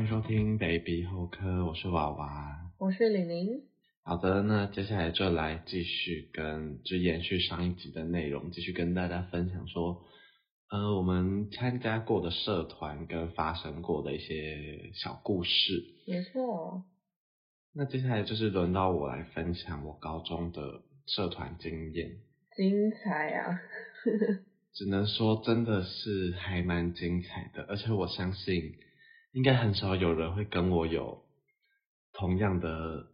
欢迎收听 Baby 后科，我是娃娃，我是玲玲。好的，那接下来就来继续跟，就延续上一集的内容，继续跟大家分享说，呃，我们参加过的社团跟发生过的一些小故事。没错。那接下来就是轮到我来分享我高中的社团经验。精彩啊！只能说真的是还蛮精彩的，而且我相信应该很少有人会跟我有同样的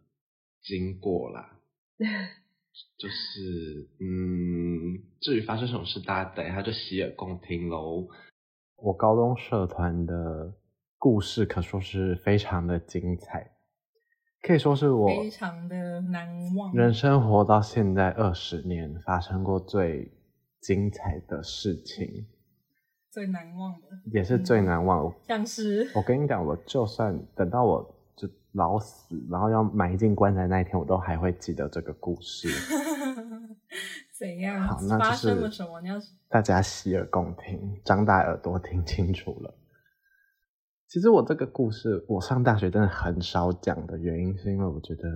经过啦。就是嗯，至于发生什么事，大家等一下就洗耳恭听喽。我高中社团的故事可说是非常的精彩，可以说是我非常的难忘。人生活到现在二十年，发生过最精彩的事情，最难忘的也是最难忘的。像是我跟你讲，我就算等到我就老死，然后要埋进棺材那一天，我都还会记得这个故事。怎样？好，那就是发生了什么？你要大家洗耳恭听，张大耳朵听清楚了。其实我这个故事，我上大学真的很少讲的原因，是因为我觉得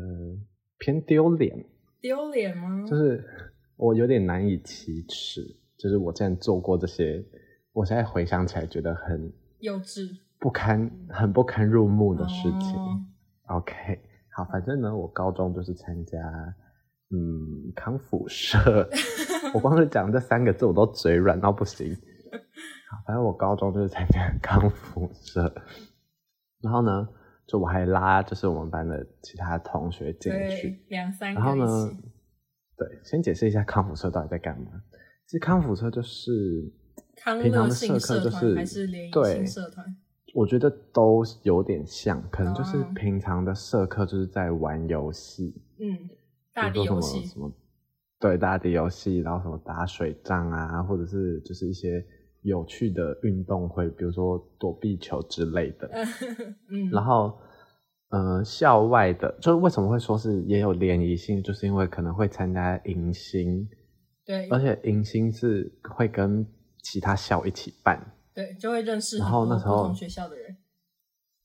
偏丢脸。丢脸吗？就是。我有点难以启齿，就是我之前做过这些，我现在回想起来觉得很幼稚、不堪、很不堪入目的事情。哦、OK，好，反正呢，我高中就是参加嗯康复社，我光是讲这三个字我都嘴软到不行。好，反正我高中就是参加康复社，然后呢，就我还拉就是我们班的其他同学进去，两三个，然后呢。对，先解释一下康复社到底在干嘛。其实康复社就是平常的社课，就是还是联谊性社团？我觉得都有点像，可能就是平常的社课就是在玩游戏，嗯，大地游戏什么，对，大地游戏，然后什么打水仗啊，或者是就是一些有趣的运动会，比如说躲避球之类的，嗯，然后。呃，校外的，就是为什么会说是也有联谊性，就是因为可能会参加迎新，对，而且迎新是会跟其他校一起办，对，就会认识然后那时候不同学校的人，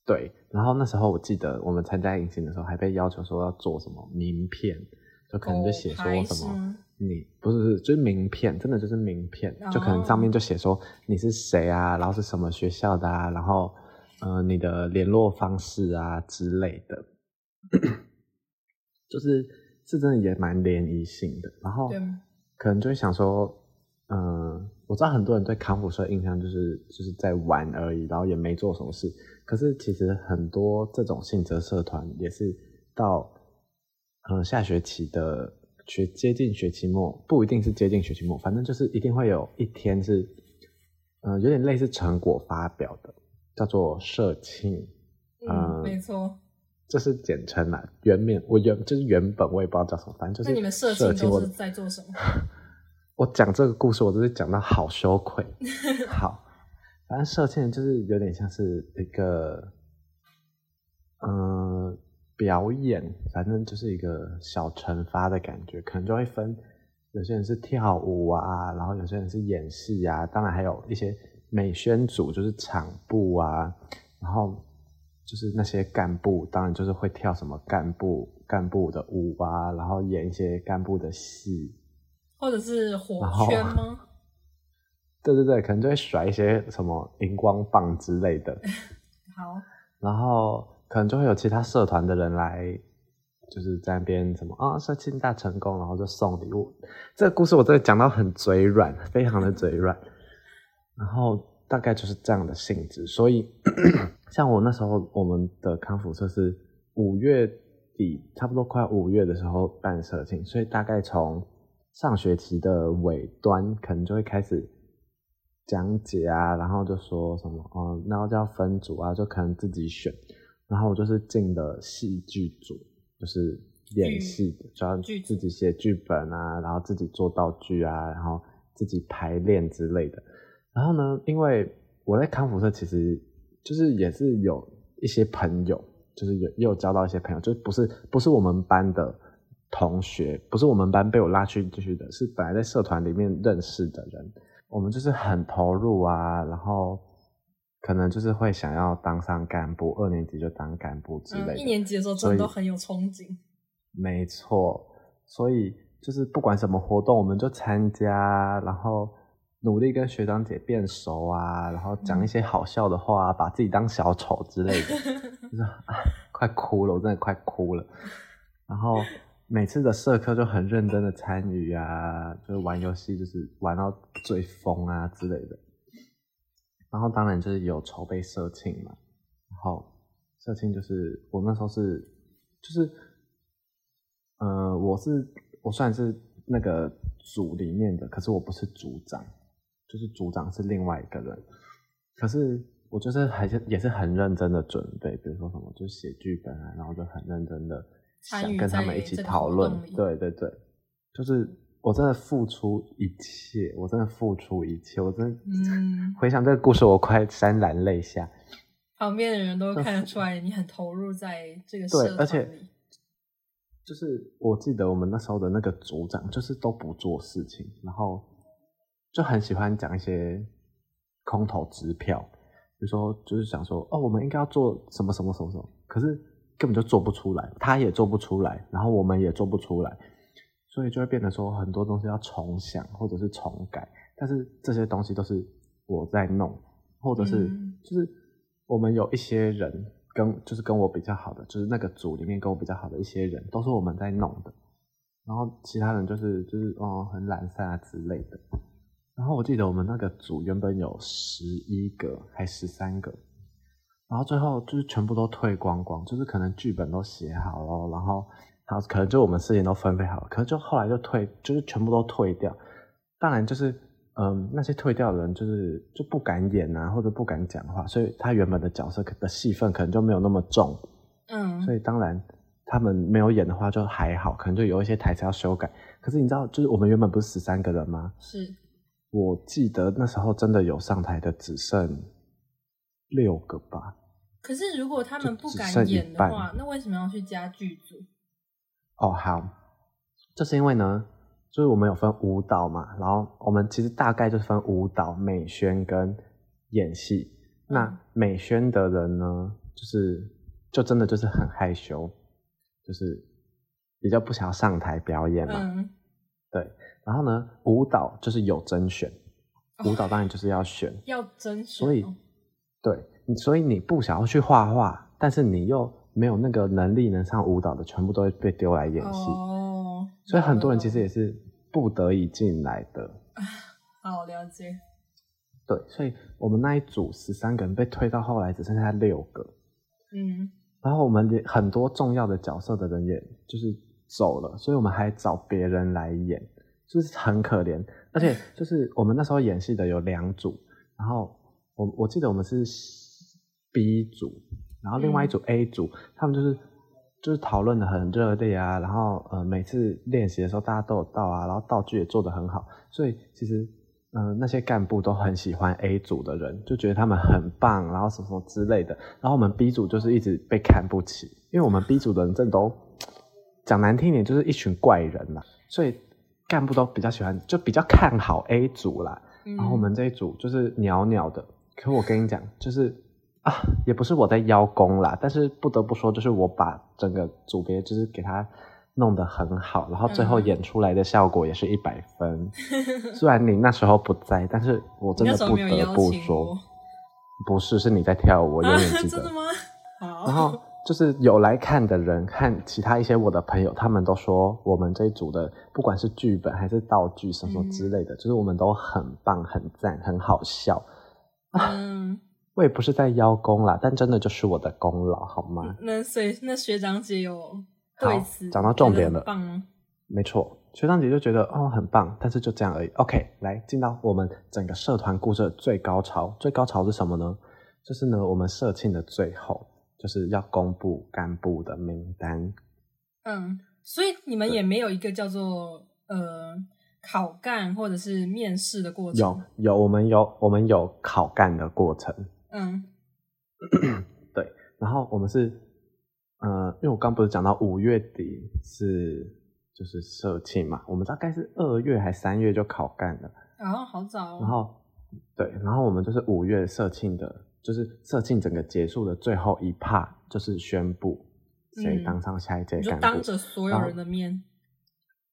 对，然后那时候我记得我们参加迎新的时候，还被要求说要做什么名片，就可能就写说什么你不是不是就是名片，真的就是名片，就可能上面就写说你是谁啊，然后是什么学校的啊，然后。呃，你的联络方式啊之类的，就是是真的也蛮联谊性的。然后可能就会想说，嗯、呃，我知道很多人对康复社印象就是就是在玩而已，然后也没做什么事。可是其实很多这种性质社团也是到呃下学期的学接近学期末，不一定是接近学期末，反正就是一定会有一天是，嗯、呃，有点类似成果发表的。叫做社庆，嗯，嗯没错，这是简称啦。原面我原就是原本我也不知道叫什么，反正就是。那你们社庆都是在做什么？我讲这个故事，我都是讲到好羞愧。好，反正射箭就是有点像是一个，嗯、呃，表演，反正就是一个小惩罚的感觉，可能就会分，有些人是跳舞啊，然后有些人是演戏啊，当然还有一些。美宣组就是场部啊，然后就是那些干部，当然就是会跳什么干部干部的舞啊，然后演一些干部的戏，或者是火圈吗？对对对，可能就会甩一些什么荧光棒之类的。好，然后可能就会有其他社团的人来，就是在那边什么啊，社庆大成功，然后就送礼物。这个故事我真的讲到很嘴软，非常的嘴软。然后大概就是这样的性质，所以 像我那时候，我们的康复社是五月底，差不多快五月的时候办社庆，所以大概从上学期的尾端，可能就会开始讲解啊，然后就说什么，哦，然后就要分组啊，就可能自己选，然后我就是进的戏剧组，就是演戏的，就要自己写剧本啊，然后自己做道具啊，然后自己排练之类的。然后呢，因为我在康复社，其实就是也是有一些朋友，就是有也有交到一些朋友，就不是不是我们班的同学，不是我们班被我拉去进去的，是本来在社团里面认识的人。我们就是很投入啊，然后可能就是会想要当上干部，二年级就当干部之类的。嗯，一年级的时候真的都很有憧憬。没错，所以就是不管什么活动，我们就参加，然后努力跟学长姐变熟啊，然后讲一些好笑的话，嗯、把自己当小丑之类的，就是快哭了，我真的快哭了。然后每次的社课就很认真的参与啊，就是玩游戏，就是玩到最疯啊之类的。然后当然就是有筹备社庆嘛，然后社庆就是我那时候是就是，呃，我是我算是那个组里面的，可是我不是组长，就是组长是另外一个人。可是我就是还是也是很认真的准备，比如说什么就写剧本啊，然后就很认真的想跟他们一起讨论。对对对，就是。我真的付出一切，我真的付出一切，我真的回想这个故事，我快潸然泪下。旁边的人都看得出来，你很投入在这个社团里。对，而且就是我记得我们那时候的那个组长，就是都不做事情，然后就很喜欢讲一些空头支票，比如说就是想说哦，我们应该要做什么什么什么什么，可是根本就做不出来，他也做不出来，然后我们也做不出来。所以就会变得说很多东西要重想或者是重改，但是这些东西都是我在弄，或者是就是我们有一些人跟就是跟我比较好的，就是那个组里面跟我比较好的一些人，都是我们在弄的，然后其他人就是就是哦很懒散啊之类的。然后我记得我们那个组原本有十一个还十三个，然后最后就是全部都退光光，就是可能剧本都写好了，然后。好，可能就我们事情都分配好了，可是就后来就退，就是全部都退掉。当然就是，嗯，那些退掉的人就是就不敢演啊，或者不敢讲话，所以他原本的角色的戏份可能就没有那么重。嗯，所以当然他们没有演的话就还好，可能就有一些台词要修改。可是你知道，就是我们原本不是十三个人吗？是。我记得那时候真的有上台的只剩六个吧。可是如果他们不敢演的话，那为什么要去加剧组？哦，好，这是因为呢，就是我们有分舞蹈嘛，然后我们其实大概就是分舞蹈、美宣跟演戏。那美宣的人呢，就是就真的就是很害羞，就是比较不想要上台表演嘛。嗯。对，然后呢，舞蹈就是有甄选，舞蹈当然就是要选，要甄选。所以，对，所以你不想要去画画，但是你又。没有那个能力能上舞蹈的，全部都会被丢来演戏。哦，所以很多人其实也是不得已进来的。好了解。对，所以我们那一组十三个人被推到后来只剩下六个。嗯。然后我们很多重要的角色的人也就是走了，所以我们还找别人来演，就是很可怜。而且就是我们那时候演戏的有两组，然后我我记得我们是 B 组。然后另外一组 A 组，嗯、他们就是就是讨论的很热烈啊，然后呃每次练习的时候大家都有到啊，然后道具也做得很好，所以其实嗯、呃、那些干部都很喜欢 A 组的人，就觉得他们很棒，然后什么什么之类的。然后我们 B 组就是一直被看不起，因为我们 B 组的人真的都讲难听点就是一群怪人啦，所以干部都比较喜欢，就比较看好 A 组啦。嗯、然后我们这一组就是鸟鸟的，可我跟你讲就是。啊，也不是我在邀功啦，但是不得不说，就是我把整个组别就是给他弄得很好，然后最后演出来的效果也是一百分。嗯、虽然你那时候不在，但是我真的不得不说，不是，是你在跳舞，我永远记得。啊、真的吗？好。然后就是有来看的人，看其他一些我的朋友，他们都说我们这一组的，不管是剧本还是道具什么之类的，嗯、就是我们都很棒、很赞、很好笑。嗯。我也不是在邀功啦，但真的就是我的功劳，好吗？那所以那学长姐有对此讲到重点了，棒吗？没错，学长姐就觉得哦很棒，但是就这样而已。OK，来进到我们整个社团故事的最高潮，最高潮是什么呢？就是呢，我们社庆的最后就是要公布干部的名单。嗯，所以你们也没有一个叫做呃考干或者是面试的过程？有有，我们有我们有考干的过程。嗯，对，然后我们是，呃，因为我刚不是讲到五月底是就是社庆嘛，我们大概是二月还三月就考干了，然哦，好早哦。然后，对，然后我们就是五月社庆的，就是社庆整个结束的最后一 part，就是宣布谁当上下一届干部，嗯、当着所有人的面。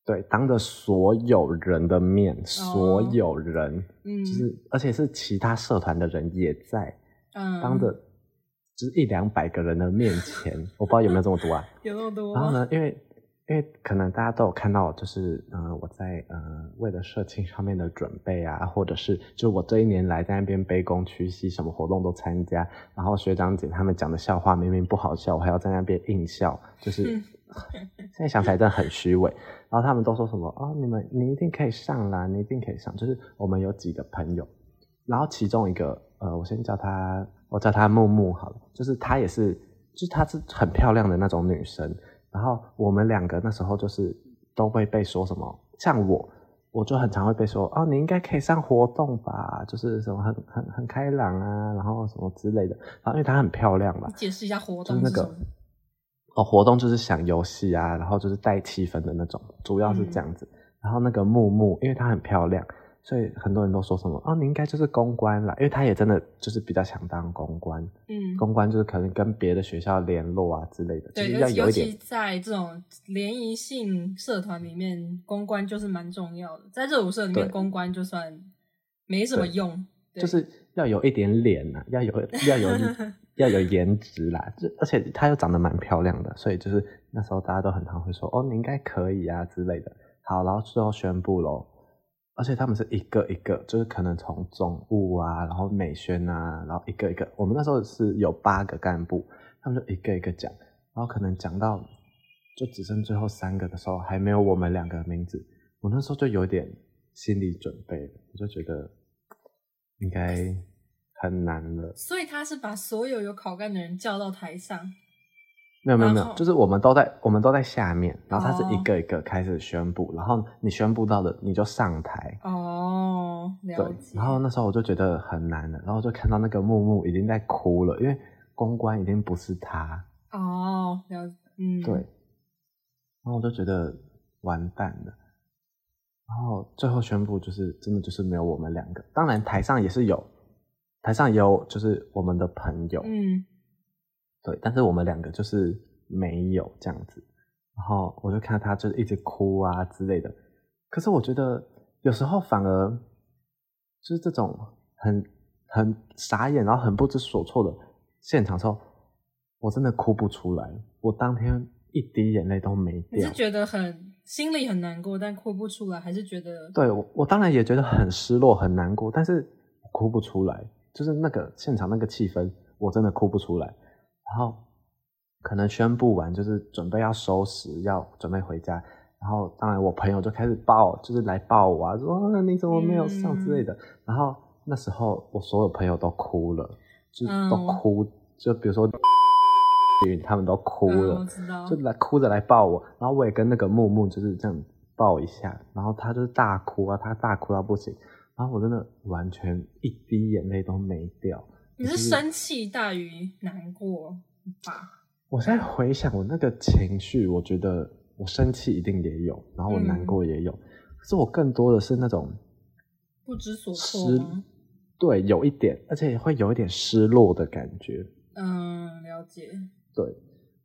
对，当着所有人的面，哦、所有人，嗯，就是而且是其他社团的人也在，嗯，当着就是一两百个人的面前，我不知道有没有这么多啊？有那么多。然后呢，因为因为可能大家都有看到，就是嗯、呃，我在呃为了社庆上面的准备啊，或者是就我这一年来在那边卑躬屈膝，什么活动都参加，然后学长姐他们讲的笑话明明不好笑，我还要在那边硬笑，就是。嗯现在想起来真的很虚伪，然后他们都说什么哦，你们你一定可以上啦，你一定可以上。就是我们有几个朋友，然后其中一个呃，我先叫她，我叫她木木好了，就是她也是，就是她是很漂亮的那种女生。然后我们两个那时候就是都会被说什么，像我，我就很常会被说哦，你应该可以上活动吧，就是什么很很很开朗啊，然后什么之类的。然后因为她很漂亮嘛，解释一下活动是什么？哦，活动就是想游戏啊，然后就是带气氛的那种，主要是这样子。嗯、然后那个木木，因为她很漂亮，所以很多人都说什么哦，你应该就是公关啦，因为她也真的就是比较想当公关。嗯，公关就是可能跟别的学校联络啊之类的，对，就是要有一点。尤其在这种联谊性社团里面，公关就是蛮重要的。在热舞社里面，公关就算没什么用，就是要有一点脸呐、啊，要有要有。要有颜值啦，就而且她又长得蛮漂亮的，所以就是那时候大家都很常会说哦，你应该可以啊之类的。好，然后最后宣布咯，而且他们是一个一个，就是可能从总务啊，然后美宣啊，然后一个一个，我们那时候是有八个干部，他们就一个一个讲，然后可能讲到就只剩最后三个的时候，还没有我们两个名字，我那时候就有点心理准备，我就觉得应该。很难了，所以他是把所有有考干的人叫到台上，没有没有没有，就是我们都在我们都在下面，然后他是一个一个开始宣布，哦、然后你宣布到的你就上台。哦。对，然后那时候我就觉得很难了，然后就看到那个木木已经在哭了，因为公关已经不是他。哦，了解，嗯，对，然后我就觉得完蛋了，然后最后宣布就是真的就是没有我们两个，当然台上也是有。台上也有就是我们的朋友，嗯，对，但是我们两个就是没有这样子，然后我就看到他就是一直哭啊之类的，可是我觉得有时候反而就是这种很很傻眼，然后很不知所措的现场时候，我真的哭不出来，我当天一滴眼泪都没掉。你是觉得很心里很难过，但哭不出来，还是觉得？对，我我当然也觉得很失落很难过，但是哭不出来。就是那个现场那个气氛，我真的哭不出来。然后可能宣布完，就是准备要收拾，要准备回家。然后当然我朋友就开始抱，就是来抱我啊，说你怎么没有上之类的。嗯、然后那时候我所有朋友都哭了，就都哭，嗯、就比如说云他们都哭了，嗯、就来哭着来抱我。然后我也跟那个木木就是这样抱一下，然后他就是大哭啊，他大哭到不行。然后我真的完全一滴眼泪都没掉。你是生气大于难过吧？我现在回想我那个情绪，我觉得我生气一定也有，然后我难过也有，嗯、可是我更多的是那种不知所措。对，有一点，而且也会有一点失落的感觉。嗯，了解。对，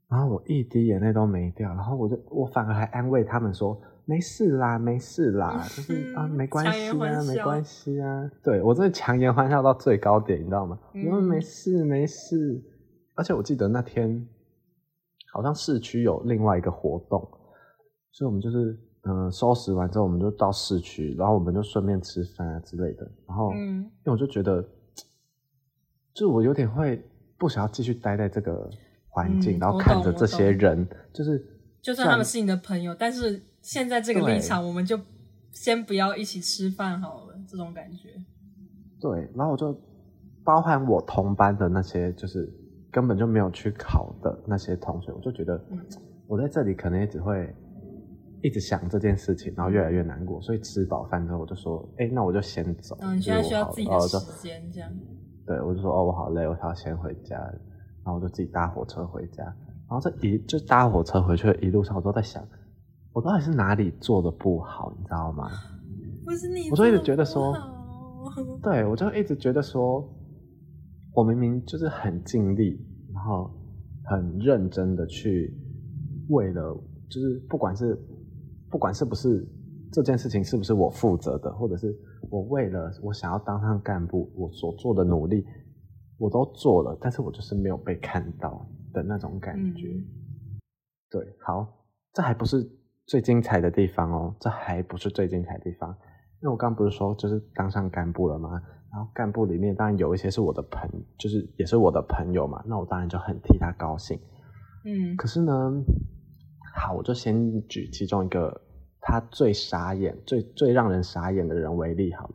然后我一滴眼泪都没掉，然后我就我反而还安慰他们说。没事啦，没事啦，就是啊，没关系啊，没关系啊。对，我真的强颜欢笑到最高点，你知道吗？因为、嗯、没事没事，而且我记得那天好像市区有另外一个活动，所以我们就是嗯、呃、收拾完之后，我们就到市区，然后我们就顺便吃饭啊之类的。然后，嗯、因为我就觉得，就我有点会不想要继续待在这个环境，嗯、然后看着这些人，就是就算他们是你的朋友，但是。现在这个立场，我们就先不要一起吃饭好了，这种感觉。对，然后我就包含我同班的那些，就是根本就没有去考的那些同学，我就觉得我在这里可能也只会一直想这件事情，然后越来越难过。所以吃饱饭之后，我就说：“哎、欸，那我就先走。”嗯，你现在需要自己的时间，这样。对，我就说：“哦，我好累，我想要先回家。”然后我就自己搭火车回家。然后这一就搭火车回去的一路上，我都在想。我到底是哪里做的不好，你知道吗？不是你，我就一直觉得说，对，我就一直觉得说，我明明就是很尽力，然后很认真的去为了，就是不管是不管是不是这件事情是不是我负责的，或者是我为了我想要当上干部，我所做的努力我都做了，但是我就是没有被看到的那种感觉。嗯、对，好，这还不是最精彩的地方哦，这还不是最精彩的地方，因为我刚刚不是说就是当上干部了吗？然后干部里面当然有一些是我的朋，就是也是我的朋友嘛，那我当然就很替他高兴。嗯，可是呢，好，我就先举其中一个他最傻眼、最最让人傻眼的人为例好了，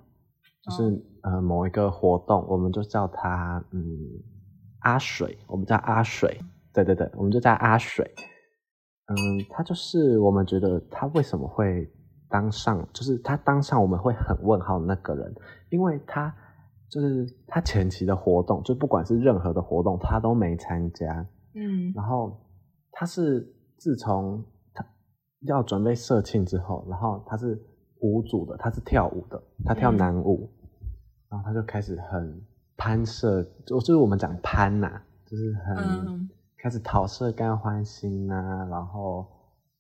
就是、哦、呃某一个活动，我们就叫他嗯阿水，我们叫阿水，对对对，我们就叫阿水。嗯，他就是我们觉得他为什么会当上，就是他当上我们会很问号的那个人，因为他。就是他前期的活动，就不管是任何的活动，他都没参加。嗯，然后他是自从他要准备社庆之后，然后他是舞组的，他是跳舞的，他跳男舞，嗯、然后他就开始很攀社，就就是我们讲攀呐、啊，就是很、嗯、开始讨社干欢心啊，然后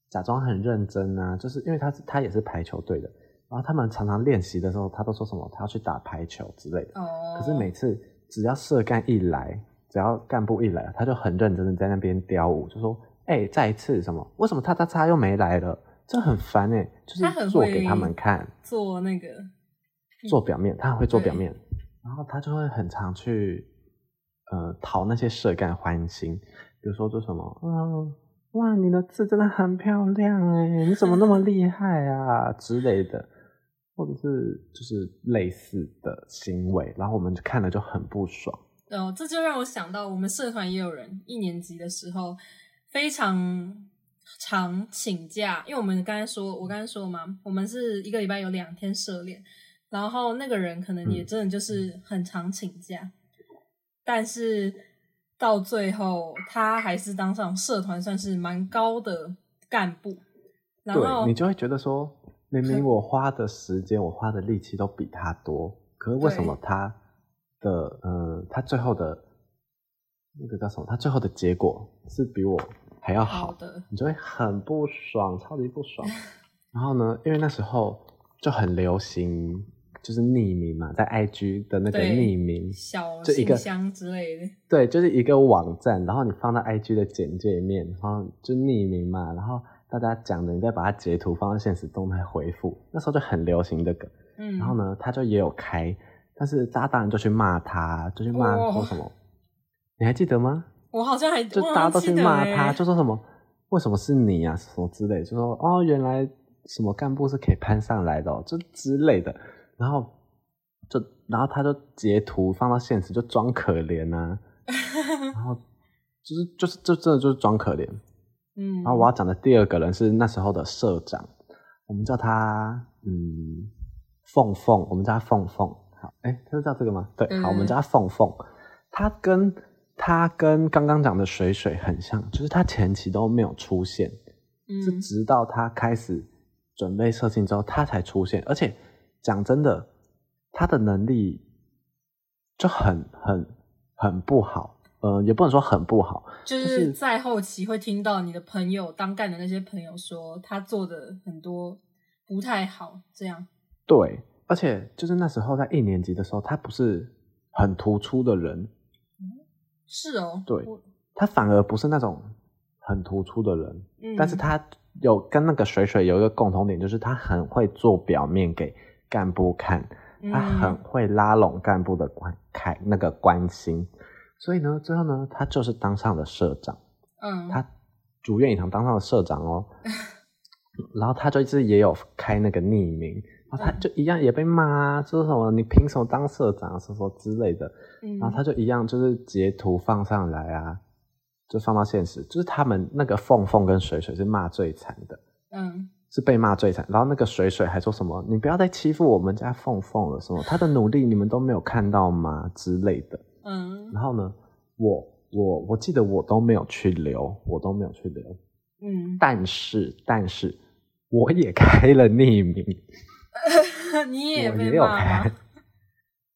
假装很认真啊，就是因为他是他也是排球队的。然后他们常常练习的时候，他都说什么？他要去打排球之类的。哦。可是每次只要社干一来，只要干部一来，他就很认真的在那边雕舞，就说：“哎、欸，再一次什么？为什么他他他又没来了？这很烦哎、欸！就是做给他们看，做那个做表面，他很会做表面。然后他就会很常去呃讨那些社干欢心，比如说做什么？嗯，哇，你的字真的很漂亮哎，你怎么那么厉害啊 之类的。”或者是就是类似的行为，然后我们就看了就很不爽。哦，这就让我想到，我们社团也有人一年级的时候非常常请假，因为我们刚才说，我刚才说嘛，我们是一个礼拜有两天社练，然后那个人可能也真的就是很常请假，嗯、但是到最后他还是当上社团算是蛮高的干部，然后对你就会觉得说。明明我花的时间，我花的力气都比他多，可是为什么他的嗯，他最后的那个叫什么？他最后的结果是比我还要好，好的，你就会很不爽，超级不爽。然后呢，因为那时候就很流行，就是匿名嘛，在 IG 的那个匿名小就一个信箱之类的，对，就是一个网站，然后你放到 IG 的简介面，然后就匿名嘛，然后。大家讲的，你再把它截图放到现实动态回复，那时候就很流行这个。嗯，然后呢，他就也有开，但是大家当然就去骂他，就去骂说什么？哦、你还记得吗？我好像还就大家都去骂他，就说什么？为什么是你啊？什么之类，就说哦，原来什么干部是可以攀上来的，哦，就之类的。然后就然后他就截图放到现实，就装可怜啊。然后就是就是就真的就是装可怜。嗯，然后我要讲的第二个人是那时候的社长，我们叫他嗯凤凤，我们叫他凤凤。好，哎，他是叫这个吗？对，好，我们叫他凤凤。他跟他跟刚刚讲的水水很像，就是他前期都没有出现，嗯，是直到他开始准备社庆之后，他才出现。而且讲真的，他的能力就很很很不好。呃，也不能说很不好，就是在后期会听到你的朋友当干的那些朋友说他做的很多不太好，这样。对，而且就是那时候在一年级的时候，他不是很突出的人。嗯，是哦。对，他反而不是那种很突出的人，嗯，但是他有跟那个水水有一个共同点，就是他很会做表面给干部看，嗯，他很会拉拢干部的关开那个关心。所以呢，最后呢，他就是当上了社长。嗯，他如愿以偿当上了社长哦。然后他就一直也有开那个匿名，然后他就一样也被骂啊，说什么你凭什么当社长，什么之类的。嗯，然后他就一样就是截图放上来啊，就放到现实，就是他们那个凤凤跟水水是骂最惨的。嗯，是被骂最惨。然后那个水水还说什么，你不要再欺负我们家凤凤了，什么他的努力你们都没有看到吗之类的。嗯，然后呢，我我我记得我都没有去留，我都没有去留。嗯，但是但是我也开了匿名，你也我也有开，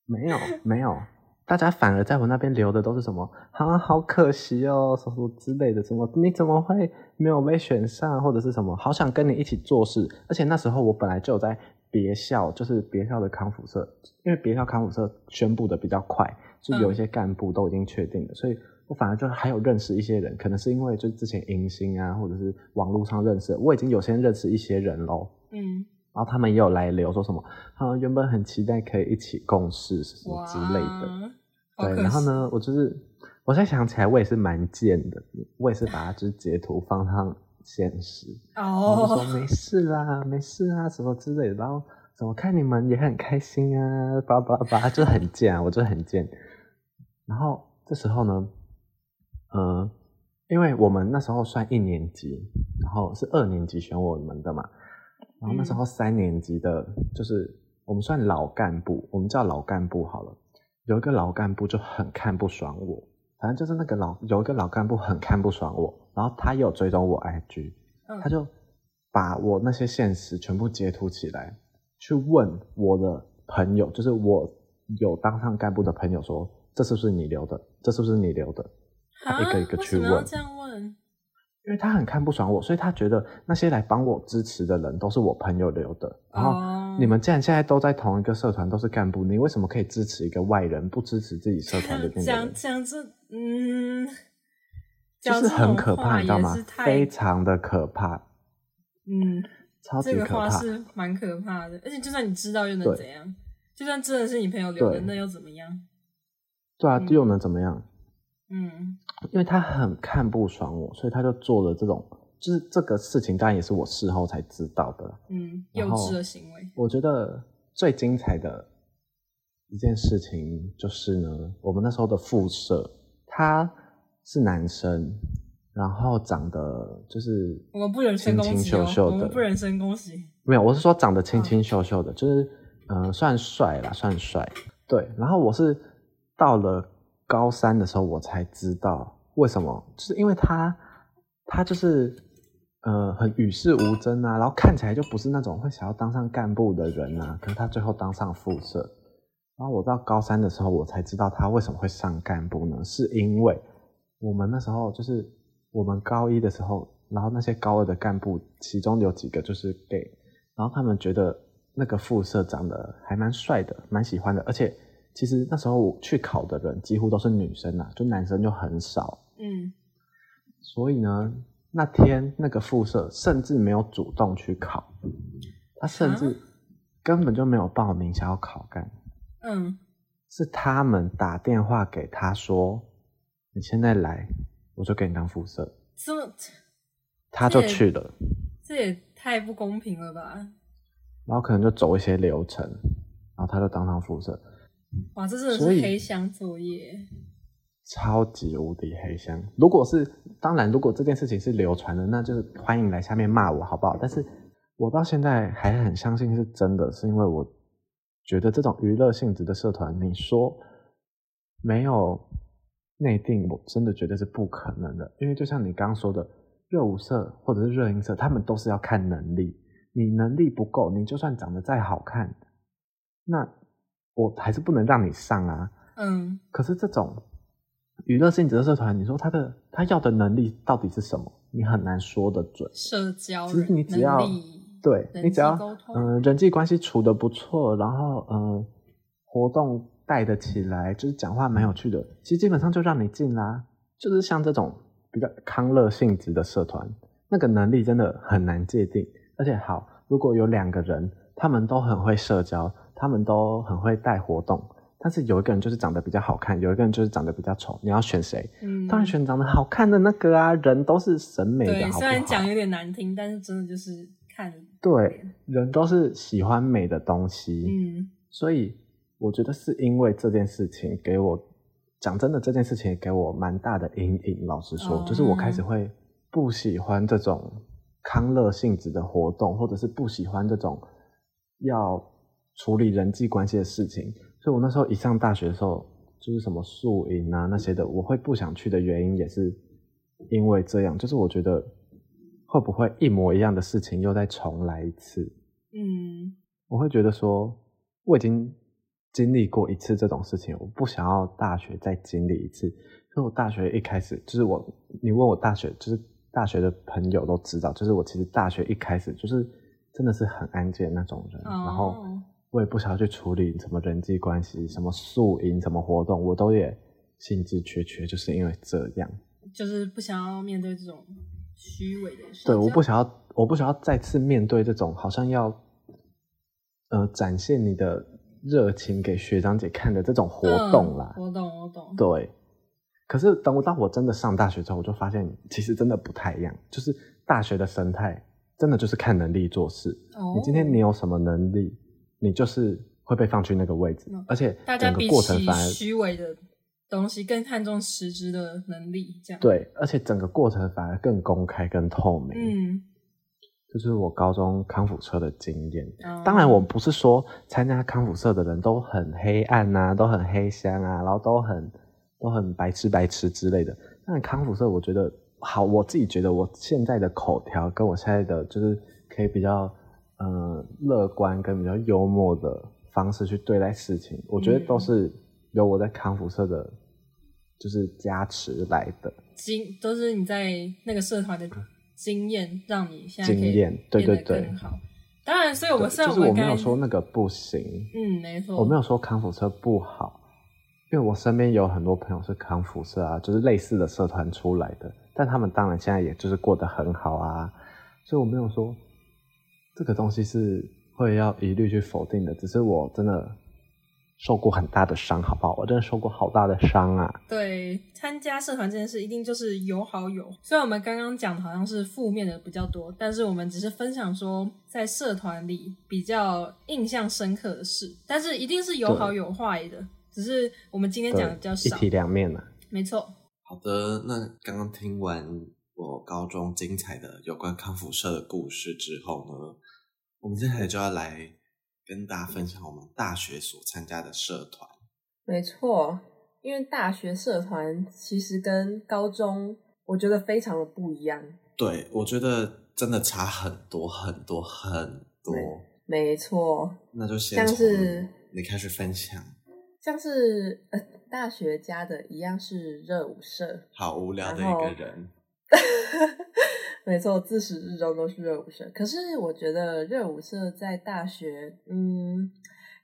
没有没有，大家反而在我那边留的都是什么啊，好可惜哦，什么之类的，什么你怎么会没有被选上，或者是什么好想跟你一起做事。而且那时候我本来就有在别校，就是别校的康复社，因为别校康复社宣布的比较快，就有一些干部都已经确定了，嗯、所以我反而就还有认识一些人，可能是因为就之前迎新啊，或者是网络上认识，我已经有先认识一些人喽。嗯。然后他们也有来留说什么，他们原本很期待可以一起共事什么之类的，对。然后呢，我就是我现在想起来，我也是蛮贱的，我也是把它就是截图放上现实，哦，就说没事啦，没事啊，什么之类的。然后怎么看你们也很开心啊，叭叭叭，就很贱啊，我就很贱。然后这时候呢，呃，因为我们那时候算一年级，然后是二年级选我们的嘛。然后那时候三年级的，就是我们算老干部，我们叫老干部好了。有一个老干部就很看不爽我，反正就是那个老有一个老干部很看不爽我，然后他也有追踪我 IG，他就把我那些现实全部截图起来，去问我的朋友，就是我有当上干部的朋友说，这是不是你留的？这是不是你留的？他一个一个去问。因为他很看不爽我，所以他觉得那些来帮我支持的人都是我朋友留的。然后你们既然现在都在同一个社团，都是干部，你为什么可以支持一个外人，不支持自己社团里面的人？讲讲这，嗯，就是很可怕，你知道吗？非常的可怕。嗯，超级可怕。这个话是蛮可怕的，而且就算你知道又能怎样？就算真的是你朋友留的，那又怎么样？对啊，又能怎么样？嗯，因为他很看不爽我，所以他就做了这种，就是这个事情，当然也是我事后才知道的。嗯，幼稚的行为。我觉得最精彩的一件事情就是呢，我们那时候的副社他是男生，然后长得就是我们不人身攻击，我们不人身攻击。没有，我是说长得清清秀秀的，就是嗯、呃，算帅啦，算帅。对，然后我是到了。高三的时候，我才知道为什么，就是因为他，他就是呃很与世无争啊，然后看起来就不是那种会想要当上干部的人啊，可是他最后当上副社，然后我到高三的时候，我才知道他为什么会上干部呢？是因为我们那时候就是我们高一的时候，然后那些高二的干部，其中有几个就是 gay，然后他们觉得那个副社长得还蛮帅的，蛮喜欢的，而且。其实那时候我去考的人几乎都是女生啊，就男生就很少。嗯，所以呢，那天那个副社甚至没有主动去考，他甚至根本就没有报名想要考干。嗯，是他们打电话给他说：“你现在来，我就给你当副社。”这，他就去了。这也太不公平了吧？然后可能就走一些流程，然后他就当上副社。哇，这真的是黑箱作业，超级无敌黑箱。如果是当然，如果这件事情是流传的，那就是欢迎来下面骂我，好不好？但是我到现在还很相信是真的，是因为我觉得这种娱乐性质的社团，你说没有内定，我真的觉得是不可能的。因为就像你刚刚说的，热舞社或者是热音社，他们都是要看能力，你能力不够，你就算长得再好看，那。我还是不能让你上啊。嗯。可是这种娱乐性质的社团，你说他的他要的能力到底是什么？你很难说得准。社交。其实你只要对你只要嗯、呃、人际关系处的不错，然后嗯、呃、活动带得起来，就是讲话蛮有趣的，其实基本上就让你进啦。就是像这种比较康乐性质的社团，那个能力真的很难界定。而且好，如果有两个人，他们都很会社交。他们都很会带活动，但是有一个人就是长得比较好看，有一个人就是长得比较丑，你要选谁？嗯，当然选长得好看的那个啊，人都是审美的，对，虽然讲有点难听，但是真的就是看。对，人都是喜欢美的东西，嗯，所以我觉得是因为这件事情给我，讲真的，这件事情给我蛮大的阴影。老实说，哦，就是我开始会不喜欢这种康乐性质的活动，或者是不喜欢这种要。处理人际关系的事情，所以我那时候一上大学的时候，就是什么宿营啊那些的，我会不想去的原因也是因为这样，就是我觉得会不会一模一样的事情又再重来一次？嗯，我会觉得说我已经经历过一次这种事情，我不想要大学再经历一次。因为我大学一开始就是我，你问我大学，就是大学的朋友都知道，就是我其实大学一开始就是真的是很安静的那种人，哦、然后我也不想要去处理什么人际关系、什么宿营、什么活动，我都也兴致缺缺，就是因为这样，就是不想要面对这种虚伪的事。对，我不想要，我不想要再次面对这种好像要呃展现你的热情给学长姐看的这种活动啦。嗯、我懂，我懂。对。可是等我当我真的上大学之后，我就发现其实真的不太一样。就是大学的生态，真的就是看能力做事。哦。你今天你有什么能力，你就是会被放去那个位置。而且整个过程反而虚伪的东西更看重实质的能力，这样。对，而且整个过程反而更公开、更透明。嗯。这就是我高中康复社的经验。哦。当然，我不是说参加康复社的人都很黑暗啊，都很黑箱啊，然后都很。都很白痴白痴之类的，但康复社我觉得好，我自己觉得我现在的口条跟我现在的就是可以比较呃乐观跟比较幽默的方式去对待事情，我觉得都是由我在康复社的，就是加持来的经，都是你在那个社团的经验，让你现在经验对对对更好。当然，所以我们就是我没有说那个不行，嗯，没错，我没有说康复社不好。因为我身边有很多朋友是康复社啊，就是类似的社团出来的，但他们当然现在也就是过得很好啊，所以我没有说这个东西是会要一律去否定的，只是我真的受过很大的伤，好不好？我真的受过好大的伤啊！对，参加社团这件事一定就是有好有，虽然我们刚刚讲的好像是负面的比较多，但是我们只是分享说在社团里比较印象深刻的事，但是一定是有好有坏的。只是我们今天讲的比较少，一体两面啊。没错。好的，那刚刚听完我高中精彩的有关康复社的故事之后呢，我们接下来就要来跟大家分享我们大学所参加的社团。没错，因为大学社团其实跟高中我觉得非常的不一样。对，我觉得真的差很多很多很多。没错。那就先像是你开始分享。像是呃，大学家的一样是热舞社，好无聊的一个人。没错，自始至终都是热舞社。可是我觉得热舞社在大学，嗯，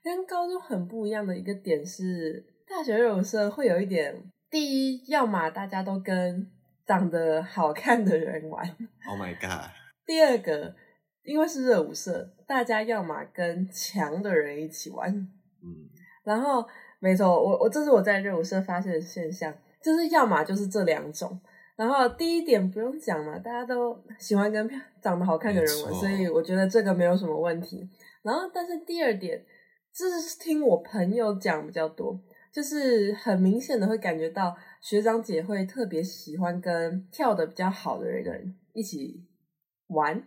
跟高中很不一样的一个点是，大学热舞社会有一点，第一，要么大家都跟长得好看的人玩，Oh my god。第二个，因为是热舞社，大家要么跟强的人一起玩，嗯，然后。没错，我我这是我在热舞社发现的现象，就是要么就是这两种。然后第一点不用讲嘛，大家都喜欢跟长得好看的人玩，所以我觉得这个没有什么问题。然后，但是第二点，这是听我朋友讲比较多，就是很明显的会感觉到学长姐会特别喜欢跟跳得比较好的人一起玩，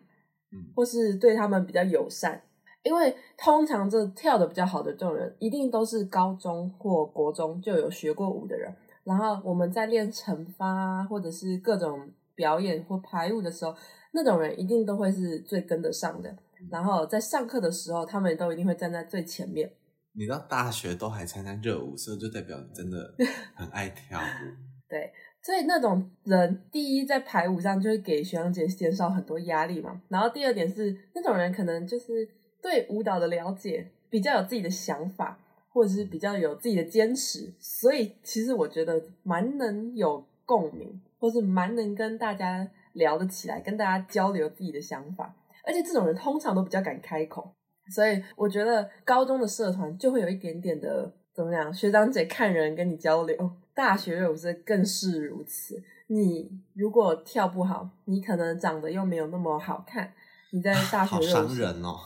或是对他们比较友善。因为通常这跳得比较好的这种人，一定都是高中或国中就有学过舞的人。然后我们在练惩罚或者是各种表演或排舞的时候，那种人一定都会是最跟得上的。然后在上课的时候，他们都一定会站在最前面。你到大学都还参加热舞社，就代表你真的 很爱跳舞。对，所以那种人，第一在排舞上就会给学长姐减少很多压力嘛。然后第二点是，那种人可能就是。对舞蹈的了解比较有自己的想法，或者是比较有自己的坚持，所以其实我觉得蛮能有共鸣，或是蛮能跟大家聊得起来，跟大家交流自己的想法。而且这种人通常都比较敢开口，所以我觉得高中的社团就会有一点点的怎么样，学长姐看人跟你交流，大学热舞社更是如此。你如果跳不好，你可能长得又没有那么好看，你在大学热舞社，好伤人哦。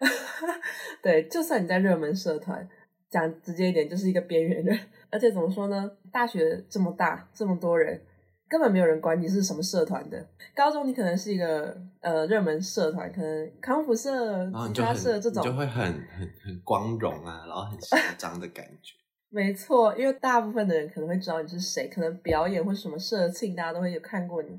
对，就算你在热门社团，讲直接一点，就是一个边缘人。而且怎么说呢？大学这么大，这么多人，根本没有人管你是什么社团的。高中你可能是一个呃热门社团，可能康复社、吉他社这种，就会很很很光荣啊，然后很嚣张的感觉。没错，因为大部分的人可能会知道你是谁，可能表演或什么社庆，大家都会有看过你。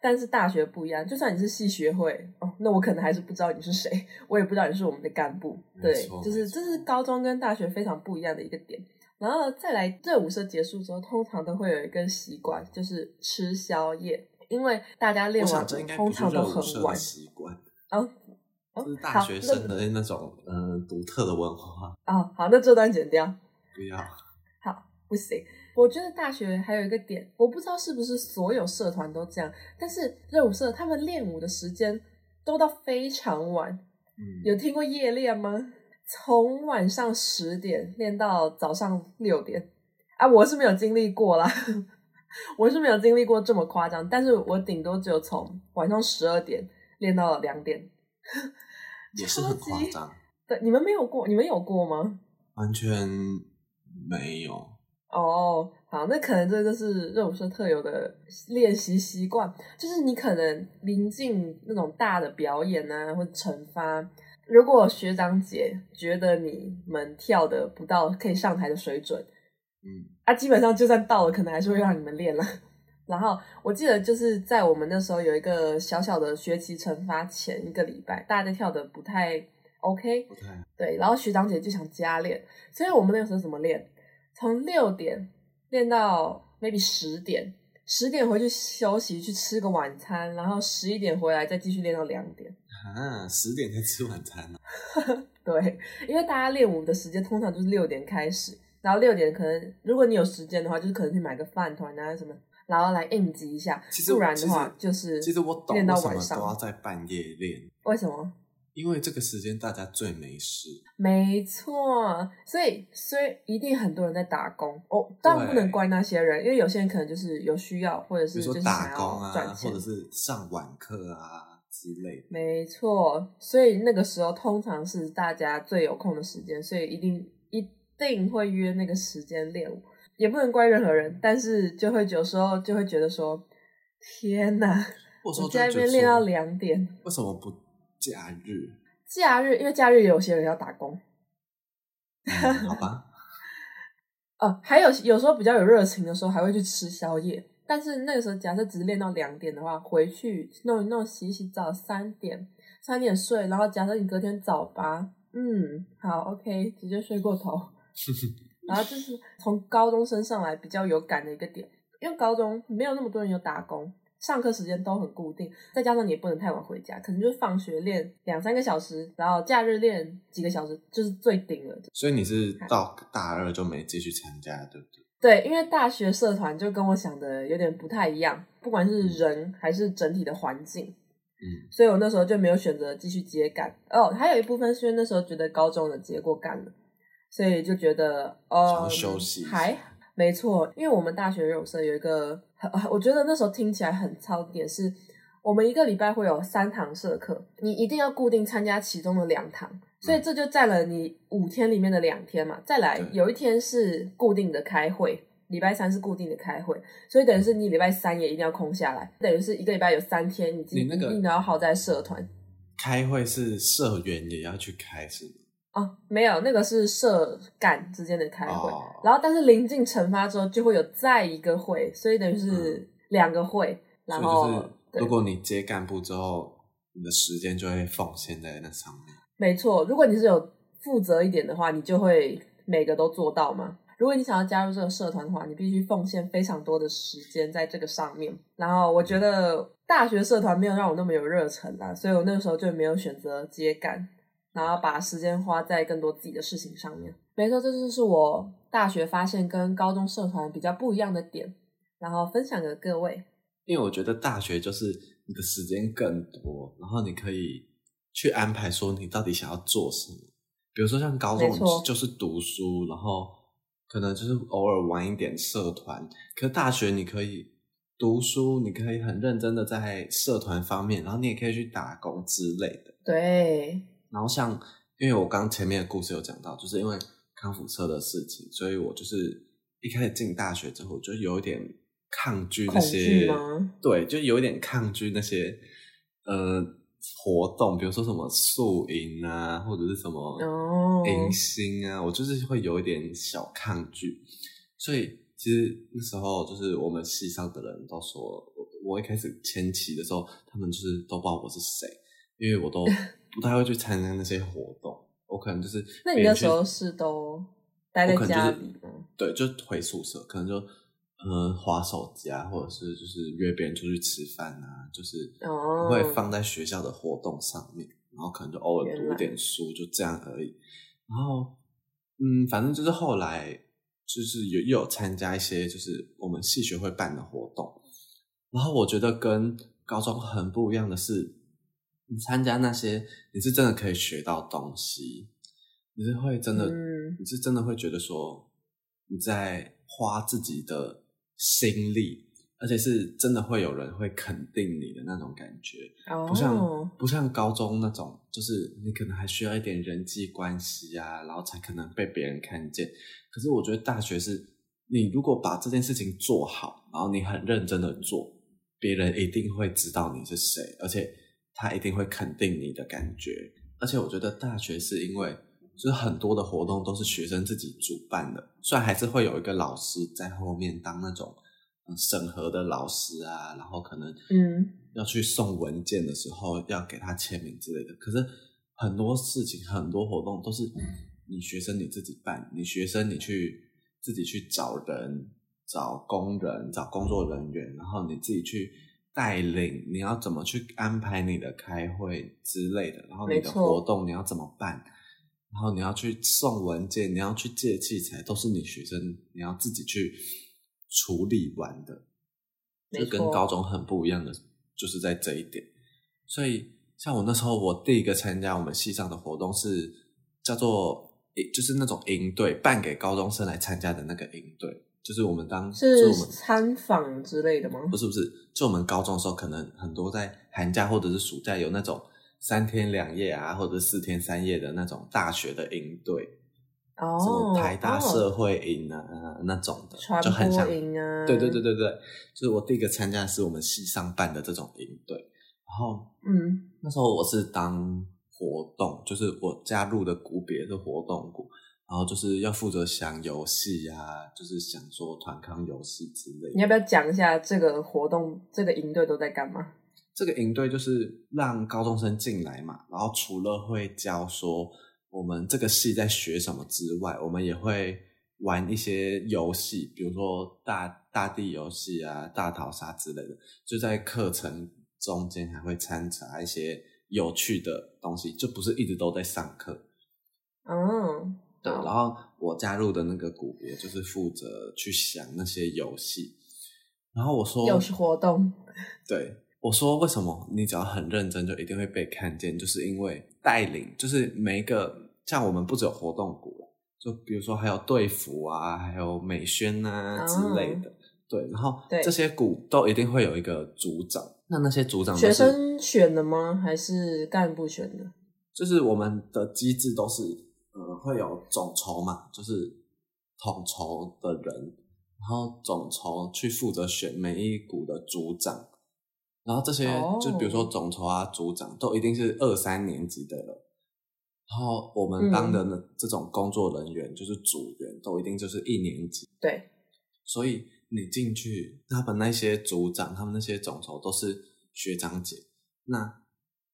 但是大学不一样，就算你是系学会哦，那我可能还是不知道你是谁，我也不知道你是我们的干部。对，就是这是高中跟大学非常不一样的一个点。然后再来热舞社结束之后，通常都会有一个习惯，就是吃宵夜，因为大家练完通常都很晚。习惯哦，是大学生的那种嗯独特的文化。哦，好，那这段剪掉。不要。好，不行。我觉得大学还有一个点，我不知道是不是所有社团都这样，但是热舞社他们练舞的时间都到非常晚。嗯，有听过夜练吗？从晚上十点练到早上六点啊！我是没有经历过啦，我是没有经历过这么夸张，但是我顶多只有从晚上十二点练到了两点，也是很夸张。对，你们没有过，你们有过吗？完全没有。哦，好，那可能这就是热舞社特有的练习习惯，就是你可能临近那种大的表演啊，或者惩罚。如果学长姐觉得你们跳的不到可以上台的水准，嗯，啊，基本上就算到了，可能还是会让你们练了。然后我记得就是在我们那时候有一个小小的学期惩罚前一个礼拜，大家跳的不太 OK，不太对，然后学长姐就想加练，所以我们那个时候怎么练？从六点练到 maybe 十点，十点回去休息去吃个晚餐，然后十一点回来再继续练到两点。啊，十点才吃晚餐呢？对，因为大家练舞的时间通常就是六点开始，然后六点可能如果你有时间的话，就是可能去买个饭团啊什么，然后来应急一下。不然的话就是其实我懂练到晚上都要在半夜练。为什么？因为这个时间大家最没事。没错，所以所以一定很多人在打工哦。当然不能怪那些人，因为有些人可能就是有需要，或者是就是打工啊，或者是上晚课啊。之类的，没错，所以那个时候通常是大家最有空的时间，所以一定一定会约那个时间练舞，也不能怪任何人，但是就会有时候就会觉得说，天哪，我在那边练到两点，为什么不假日？假日，因为假日有些人要打工，嗯、好吧。哦，还有有时候比较有热情的时候，还会去吃宵夜。但是那个时候，假设只是练到两点的话，回去弄一弄、洗洗澡，三点三点睡，然后假设你隔天早八，嗯，好，OK，直接睡过头。然后就是从高中升上来比较有感的一个点，因为高中没有那么多人有打工，上课时间都很固定，再加上你也不能太晚回家，可能就是放学练两三个小时，然后假日练几个小时，就是最顶了。所以你是到大二就没继续参加，对不对？对，因为大学社团就跟我想的有点不太一样，不管是人还是整体的环境，嗯，所以我那时候就没有选择继续接干。哦，还有一部分是因为那时候觉得高中的接过干了，所以就觉得哦，休息还没错。因为我们大学热舞社有一个，我觉得那时候听起来很操点是，我们一个礼拜会有三堂社课，你一定要固定参加其中的两堂。所以这就占了你五天里面的两天嘛，再来有一天是固定的开会，礼拜三是固定的开会，所以等于是你礼拜三也一定要空下来，等于是一个礼拜有三天你一定都要耗在社团。开会是社员也要去开是吗？哦，没有，那个是社干之间的开会，哦、然后但是临近惩罚之后就会有再一个会，所以等于是两个会，嗯、然后如果你接干部之后，你的时间就会奉献在那上面。没错，如果你是有负责一点的话，你就会每个都做到嘛。如果你想要加入这个社团的话，你必须奉献非常多的时间在这个上面。然后我觉得大学社团没有让我那么有热忱啦，所以我那个时候就没有选择接干，然后把时间花在更多自己的事情上面。没错，这就是我大学发现跟高中社团比较不一样的点，然后分享给各位。因为我觉得大学就是你的时间更多，然后你可以。去安排说你到底想要做什么，比如说像高中就是读书，然后可能就是偶尔玩一点社团。可是大学你可以读书，你可以很认真的在社团方面，然后你也可以去打工之类的。对。然后像因为我刚前面的故事有讲到，就是因为康复社的事情，所以我就是一开始进大学之后就有一点抗拒那些，对，就有一点抗拒那些，呃。活动，比如说什么宿营啊，或者是什么迎新啊，oh. 我就是会有一点小抗拒。所以其实那时候就是我们系上的人都说，我一开始前期的时候，他们就是都不知道我是谁，因为我都 不太会去参加那些活动。我可能就是，那你那时候是都待在家里吗？对，就回宿舍，可能就嗯划手机啊，或者是就是约别人出去吃饭啊，就是不会放在学校的活动上面，然后可能就偶尔读点书，就这样而已。然后嗯，反正就是后来就是有又有参加一些就是我们系学会办的活动，然后我觉得跟高中很不一样的是。你参加那些，你是真的可以学到东西，你是会真的，嗯、你是真的会觉得说你在花自己的心力，而且是真的会有人会肯定你的那种感觉，哦、不像不像高中那种，就是你可能还需要一点人际关系啊，然后才可能被别人看见。可是我觉得大学是，你如果把这件事情做好，然后你很认真的做，别人一定会知道你是谁，而且。他一定会肯定你的感觉，而且我觉得大学是因为就是很多的活动都是学生自己主办的，虽然还是会有一个老师在后面当那种审核的老师啊，然后可能嗯要去送文件的时候要给他签名之类的。可是很多事情很多活动都是你学生你自己办，你学生你去自己去找人、找工人、找工作人员，然后你自己去。带领你要怎么去安排你的开会之类的，然后你的活动你要怎么办，然后你要去送文件，你要去借器材，都是你学生你要自己去处理完的，这跟高中很不一样的，就是在这一点。所以像我那时候，我第一个参加我们系上的活动是叫做，就是那种营队，办给高中生来参加的那个营队。就是我们当是参访之类的吗？不是不是，就我们高中的时候，可能很多在寒假或者是暑假有那种三天两夜啊，或者四天三夜的那种大学的营队哦，什么台大社会营啊、哦、那种的，传播营啊，对对对对对，就是我第一个参加的是我们系上办的这种营队，然后嗯，那时候我是当活动，就是我加入的股别是活动股。然后就是要负责想游戏啊，就是想说团康游戏之类的。你要不要讲一下这个活动，这个营队都在干嘛？这个营队就是让高中生进来嘛，然后除了会教说我们这个系在学什么之外，我们也会玩一些游戏，比如说大大地游戏啊、大逃杀之类的。就在课程中间还会掺杂一些有趣的东西，就不是一直都在上课。嗯。对，然后我加入的那个股别就是负责去想那些游戏，然后我说又是活动，对，我说为什么你只要很认真就一定会被看见，就是因为带领，就是每一个像我们不只有活动股，就比如说还有队服啊，还有美宣啊之类的，哦、对，然后这些股都一定会有一个组长，那那些组长学生选的吗？还是干部选的？就是我们的机制都是。呃，会有总筹嘛，就是统筹的人，然后总筹去负责选每一股的组长，然后这些、oh. 就比如说总筹啊、组长都一定是二三年级的了，然后我们当的呢这种工作人员、嗯、就是组员都一定就是一年级，对，所以你进去，他们那些组长、他们那些总筹都是学长姐，那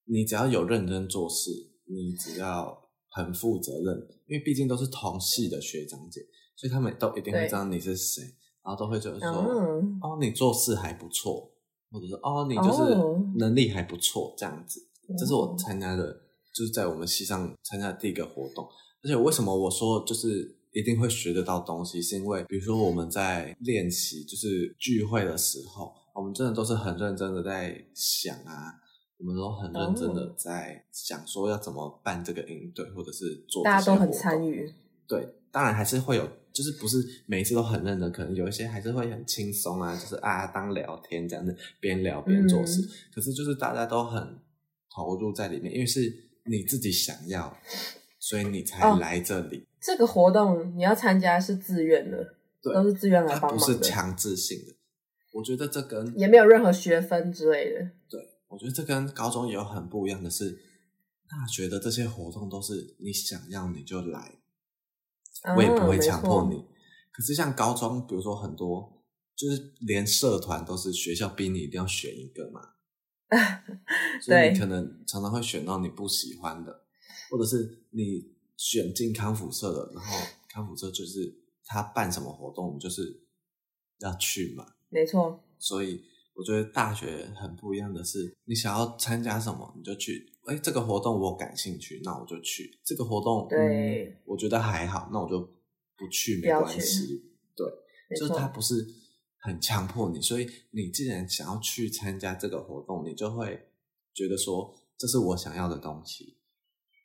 你只要有认真做事，你只要。很负责任，因为毕竟都是同系的学长姐，所以他们都一定会知道你是谁，然后都会觉得说，嗯、哦，你做事还不错，或者说，哦，你就是能力还不错，这样子。这是我参加的，就是在我们系上参加的第一个活动。而且为什么我说就是一定会学得到东西，是因为比如说我们在练习，就是聚会的时候，我们真的都是很认真的在想啊。我们都很认真的在想说要怎么办这个应对，或者是做。大家都很参与。对，当然还是会有，就是不是每一次都很认真，可能有一些还是会很轻松啊，就是啊当聊天这样子，边聊边做事。嗯。可是就是大家都很投入在里面，因为是你自己想要，所以你才来这里。哦，这个活动你要参加是自愿的，对，都是自愿来帮忙的，不是强制性的。我觉得这跟也没有任何学分之类的。对。我觉得这跟高中也有很不一样的是，大学的这些活动都是你想要你就来，我也不会强迫你。可是像高中，比如说很多就是连社团都是学校逼你一定要选一个嘛，所以你可能常常会选到你不喜欢的，或者是你选进康复社的，然后康复社就是他办什么活动，就是要去嘛，没错。所以我觉得大学很不一样的是，你想要参加什么你就去，哎，这个活动我感兴趣，那我就去。这个活动，对，嗯，我觉得还好，那我就不去，没关系。对，就是他不是很强迫你，所以你既然想要去参加这个活动，你就会觉得说这是我想要的东西，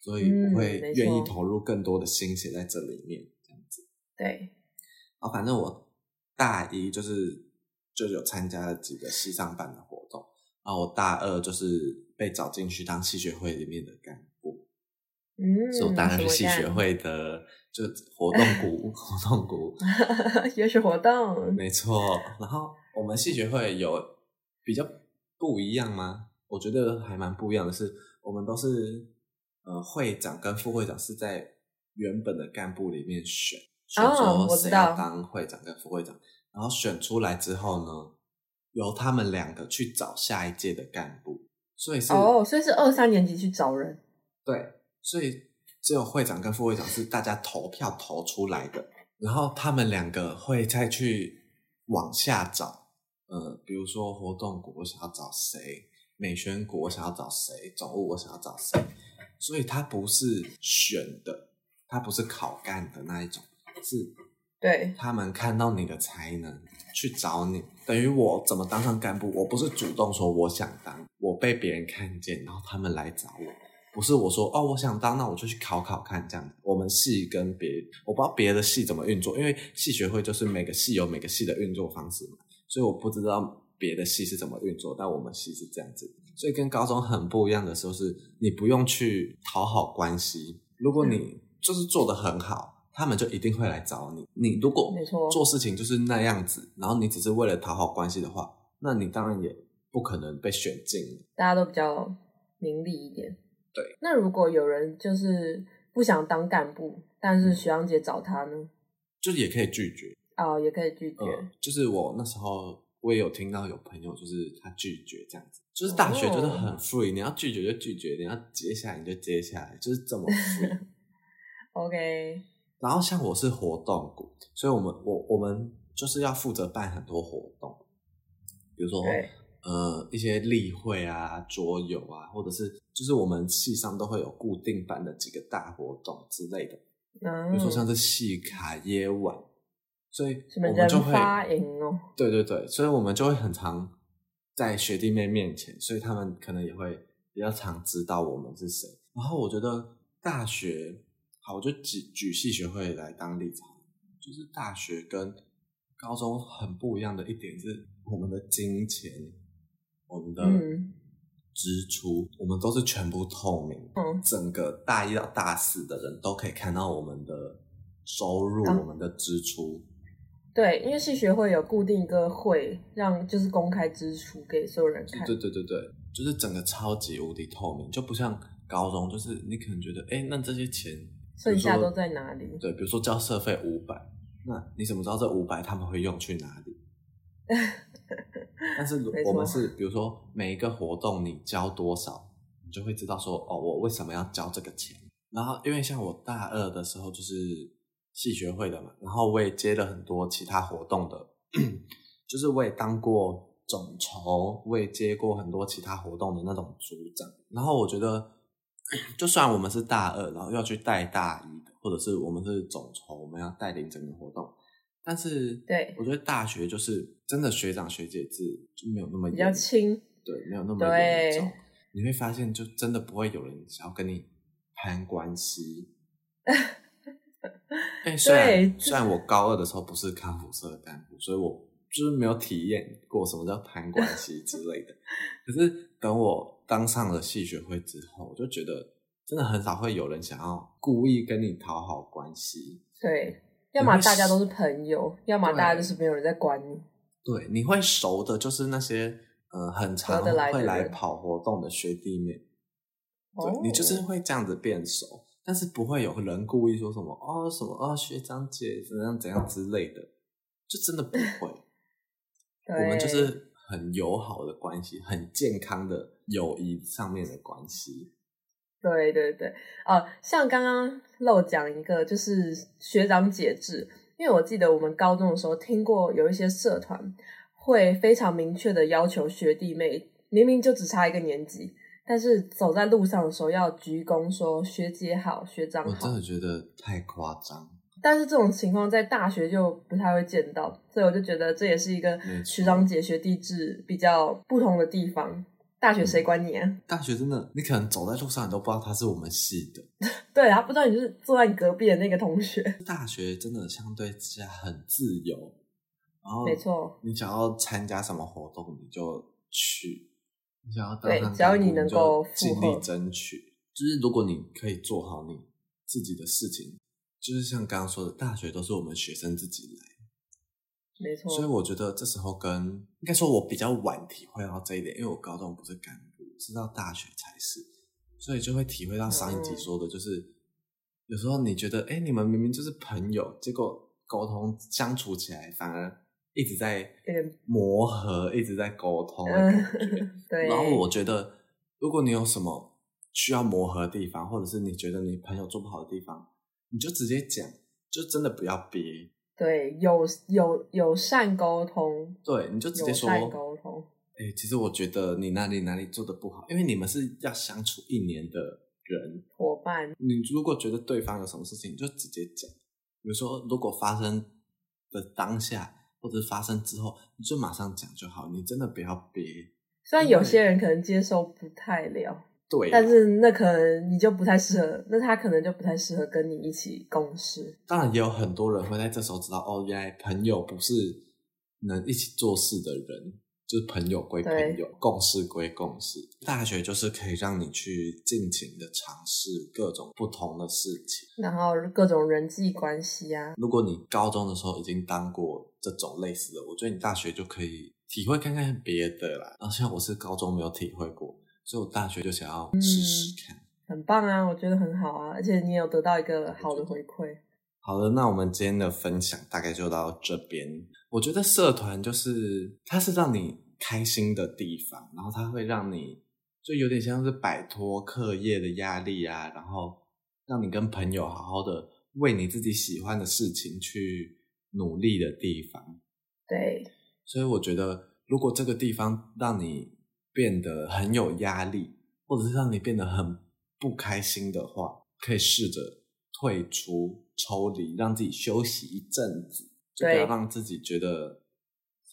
所以我会愿意投入更多的心血在这里面，这样子。对，啊，反正我大一就是就有参加了几个系上办的活动，然后我大二就是被找进去当系学会里面的干部，嗯，所以我当然是系学会的。就活动股，活动股，也是活动，没错。然后我们系学会有比较不一样吗？我觉得还蛮不一样的是，我们都是呃会长跟副会长是在原本的干部里面选，选说谁要当会长跟副会长，然后选出来之后呢，由他们两个去找下一届的干部，所以是哦，所以是二三年级去找人，对，所以。只有会长跟副会长是大家投票投出来的，然后他们两个会再去往下找，呃，比如说活动股我想要找谁，美宣股我想要找谁，总务我想要找谁，所以他不是选的，他不是考干的那一种，是，对，他们看到你的才能去找你，等于我怎么当上干部，我不是主动说我想当，我被别人看见，然后他们来找我。不是我说哦，我想当，那我就去考考看这样子。我们系跟别，我不知道别的系怎么运作，因为系学会就是每个系有每个系的运作方式嘛，所以我不知道别的系是怎么运作。但我们系是这样子，所以跟高中很不一样的时候是，你不用去讨好关系。如果你就是做得很好，他们就一定会来找你。你如果做事情就是那样子，然后你只是为了讨好关系的话，那你当然也不可能被选进。大家都比较名利一点。对，那如果有人就是不想当干部，但是学长姐找他呢？就也可以拒绝哦，也可以拒绝。嗯，就是我那时候我也有听到有朋友，就是他拒绝这样子，就是大学就是很 free，哦，你要拒绝就拒绝，你要接下来你就接下来，就是这么 free。OK。然后像我是活动股，所以我们我我们就是要负责办很多活动，比如说。呃，一些例会啊、桌游啊，或者是就是我们系上都会有固定办的几个大活动之类的，嗯，比如说像是戏卡夜晚，所以我们就会发赢哦，对对对，所以我们就会很常在学弟妹面前，所以他们可能也会比较常知道我们是谁。然后我觉得大学，好，我就举举系学会来当例子，就是大学跟高中很不一样的一点是我们的金钱。我们的支出，嗯，我们都是全部透明，嗯，整个大一到大四的人都可以看到我们的收入，啊，我们的支出。对，因为系学会有固定一个会，让就是公开支出给所有人看。对对对对，就是整个超级无敌透明，就不像高中，就是你可能觉得，哎，那这些钱剩下都在哪里？对，比如说交社费五百，那你怎么知道这五百他们会用去哪里？但是我们是，比如说每一个活动你交多少，你就会知道说哦，我为什么要交这个钱。然后因为像我大二的时候就是系学会的嘛，然后我也接了很多其他活动的，就是我也当过总筹，我也接过很多其他活动的那种组长。然后我觉得，就算我们是大二，然后要去带大一的，或者是我们是总筹，我们要带领整个活动。但是，对，我觉得大学就是真的学长学姐制就没有那么严，比较轻，对，没有那么严重。你会发现，就真的不会有人想要跟你攀关系。哎、欸，虽然虽然我高二的时候不是康复社的干部，所以我就是没有体验过什么叫攀关系之类的。可是等我当上了系学会之后，我就觉得真的很少会有人想要故意跟你讨好关系。对。要么大家都是朋友，要么大家就是没有人在管你。对，你会熟的，就是那些呃很常会来跑活动的学弟妹。对，你就是会这样子变熟，但是不会有人故意说什么哦什么哦学长姐怎样怎样之类的，就真的不会。我们就是很友好的关系，很健康的友谊上面的关系。对对对，呃，像刚刚漏讲一个，就是学长姐制，因为我记得我们高中的时候听过有一些社团会非常明确的要求学弟妹，明明就只差一个年级，但是走在路上的时候要鞠躬说学姐好，学长好。我真的觉得太夸张。但是这种情况在大学就不太会见到，所以我就觉得这也是一个学长姐学弟制比较不同的地方。大学谁管你啊？大学真的，你可能走在路上，你都不知道他是我们系的。对啊，他不知道你就是坐在你隔壁的那个同学。大学真的相对之下很自由，然后没错，你想要参加什么活动你就去，你想要对，只要你能够尽力争取，就是如果你可以做好你自己的事情，就是像刚刚说的，大学都是我们学生自己来。没错，所以我觉得这时候跟应该说，我比较晚体会到这一点，因为我高中不是干部，是到大学才是，所以就会体会到上一集说的，就是、嗯、有时候你觉得，哎，你们明明就是朋友，结果沟通相处起来反而一直在磨合，嗯、一直在沟通的感觉、嗯。对。然后我觉得，如果你有什么需要磨合的地方，或者是你觉得你朋友做不好的地方，你就直接讲，就真的不要憋。对，有有友善沟通，对，你就直接说沟通。哎、欸，其实我觉得你哪里哪里做的不好，因为你们是要相处一年的人伙伴。你如果觉得对方有什么事情，你就直接讲。比如说，如果发生的当下或者发生之后，你就马上讲就好。你真的不要憋。虽然有些人可能接受不太了。对，但是那可能你就不太适合，那他可能就不太适合跟你一起共事。当然，也有很多人会在这时候知道，哦，原来朋友不是能一起做事的人，就是朋友归朋友，共事归共事。大学就是可以让你去尽情的尝试各种不同的事情，然后各种人际关系啊。如果你高中的时候已经当过这种类似的，我觉得你大学就可以体会看看别的啦。然后像我是高中没有体会过。所以我大学就想要试试看，嗯，很棒啊！我觉得很好啊，而且你有得到一个好的回馈。好的，那我们今天的分享大概就到这边。我觉得社团就是它是让你开心的地方，然后它会让你就有点像是摆脱课业的压力啊，然后让你跟朋友好好的为你自己喜欢的事情去努力的地方。对，所以我觉得如果这个地方让你变得很有压力，或者是让你变得很不开心的话，可以试着退出、抽离，让自己休息一阵子，就不要让自己觉得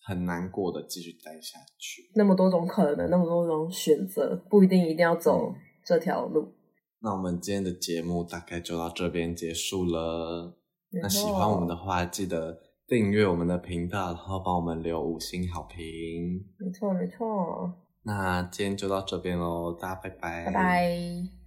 很难过的继续待下去。那么多种可能，那么多种选择，不一定一定要走这条路。那我们今天的节目大概就到这边结束了。那喜欢我们的话，记得订阅我们的频道，然后帮我们留五星好评。没错，没错。那今天就到这边喽，大家拜拜。拜拜。